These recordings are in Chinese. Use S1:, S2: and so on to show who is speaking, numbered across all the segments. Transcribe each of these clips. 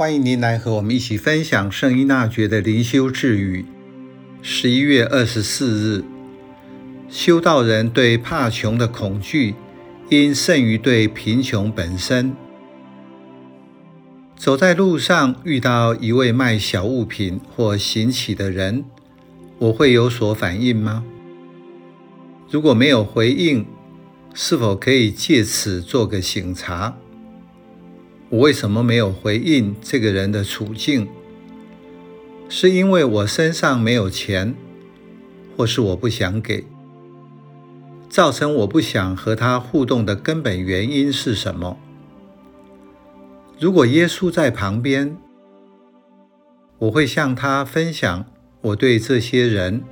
S1: 欢迎您来和我们一起分享圣依纳爵的灵修智语。十一月二十四日，修道人对怕穷的恐惧，应胜于对贫穷本身。走在路上，遇到一位卖小物品或行乞的人，我会有所反应吗？如果没有回应，是否可以借此做个省察？我为什么没有回应这个人的处境？是因为我身上没有钱，或是我不想给？造成我不想和他互动的根本原因是什么？如果耶稣在旁边，我会向他分享我对这些人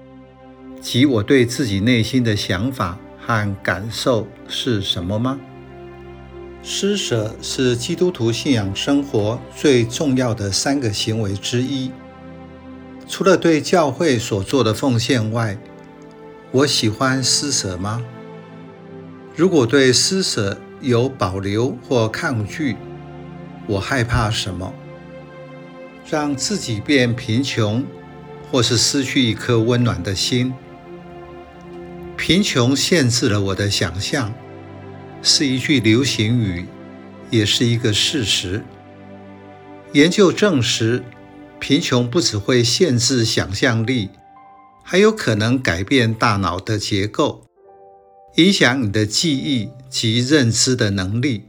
S1: 及我对自己内心的想法和感受是什么吗？施舍是基督徒信仰生活最重要的三个行为之一。除了对教会所做的奉献外，我喜欢施舍吗？如果对施舍有保留或抗拒，我害怕什么？让自己变贫穷，或是失去一颗温暖的心？贫穷限制了我的想象。是一句流行语，也是一个事实。研究证实，贫穷不只会限制想象力，还有可能改变大脑的结构，影响你的记忆及认知的能力。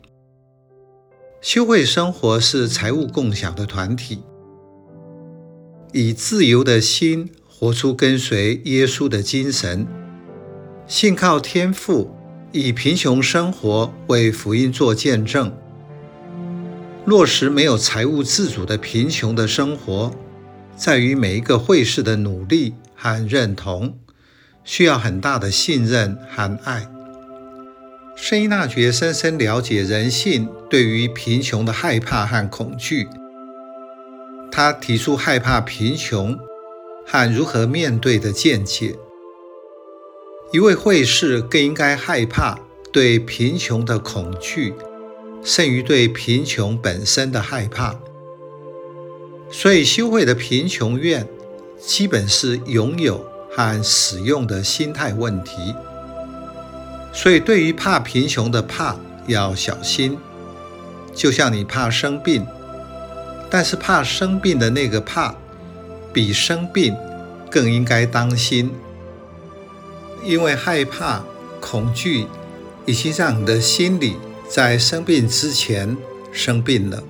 S1: 修会生活是财务共享的团体，以自由的心活出跟随耶稣的精神，信靠天父。以贫穷生活为福音做见证，落实没有财务自主的贫穷的生活，在于每一个会士的努力和认同，需要很大的信任和爱。圣依纳爵深深了解人性对于贫穷的害怕和恐惧，他提出害怕贫穷和如何面对的见解。一位会士更应该害怕对贫穷的恐惧，胜于对贫穷本身的害怕。所以，修会的贫穷愿基本是拥有和使用的心态问题。所以，对于怕贫穷的怕要小心，就像你怕生病，但是怕生病的那个怕，比生病更应该当心。因为害怕、恐惧，已经让你的心理在生病之前生病了。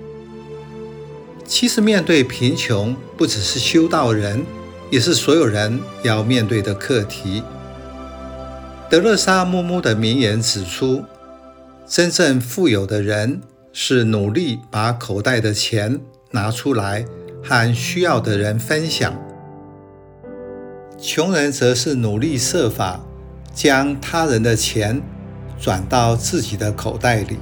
S1: 其实，面对贫穷，不只是修道人，也是所有人要面对的课题。德勒莎姆姆的名言指出，真正富有的人是努力把口袋的钱拿出来和需要的人分享。穷人则是努力设法将他人的钱转到自己的口袋里。